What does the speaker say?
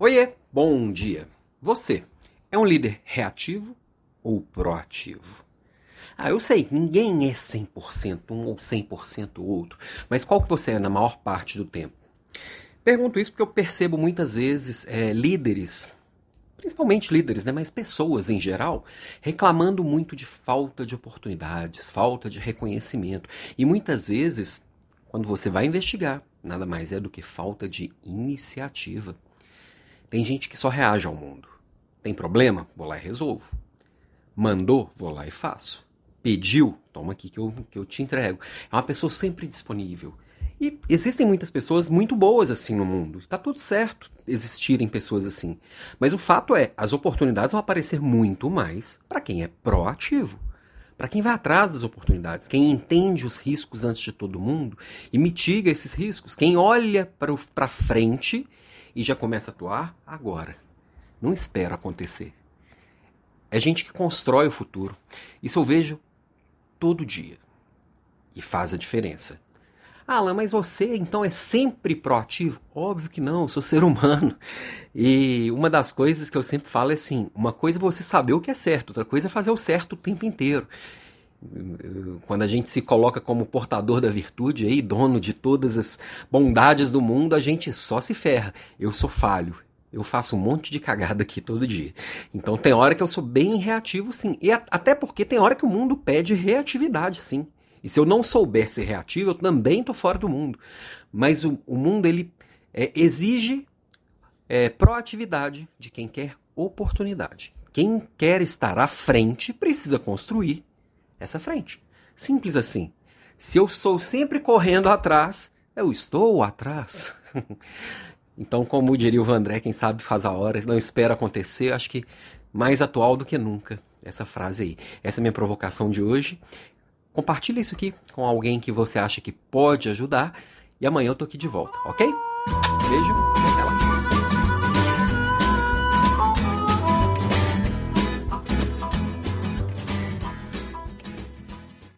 Oiê, bom dia. Você é um líder reativo ou proativo? Ah, eu sei, ninguém é 100% um ou 100% outro, mas qual que você é na maior parte do tempo? Pergunto isso porque eu percebo muitas vezes é, líderes, principalmente líderes, né, mas pessoas em geral, reclamando muito de falta de oportunidades, falta de reconhecimento. E muitas vezes, quando você vai investigar, nada mais é do que falta de iniciativa. Tem gente que só reage ao mundo. Tem problema? Vou lá e resolvo. Mandou? Vou lá e faço. Pediu? Toma aqui que eu, que eu te entrego. É uma pessoa sempre disponível. E existem muitas pessoas muito boas assim no mundo. Está tudo certo existirem pessoas assim. Mas o fato é, as oportunidades vão aparecer muito mais para quem é proativo. Para quem vai atrás das oportunidades, quem entende os riscos antes de todo mundo e mitiga esses riscos, quem olha para frente e já começa a atuar agora. Não espera acontecer. É gente que constrói o futuro. Isso eu vejo todo dia. E faz a diferença. Alan, mas você então é sempre proativo? Óbvio que não, eu sou ser humano. E uma das coisas que eu sempre falo é assim: uma coisa é você saber o que é certo, outra coisa é fazer o certo o tempo inteiro. Quando a gente se coloca como portador da virtude aí, dono de todas as bondades do mundo, a gente só se ferra. Eu sou falho. Eu faço um monte de cagada aqui todo dia. Então tem hora que eu sou bem reativo, sim. E até porque tem hora que o mundo pede reatividade, sim. E se eu não souber ser reativo, eu também estou fora do mundo. Mas o, o mundo ele é, exige é, proatividade de quem quer oportunidade. Quem quer estar à frente precisa construir essa frente. Simples assim. Se eu sou sempre correndo atrás, eu estou atrás. então, como diria o Vandré, quem sabe faz a hora, não espera acontecer, acho que mais atual do que nunca essa frase aí. Essa é a minha provocação de hoje. Compartilhe isso aqui com alguém que você acha que pode ajudar. E amanhã eu tô aqui de volta, ok? Beijo e até lá.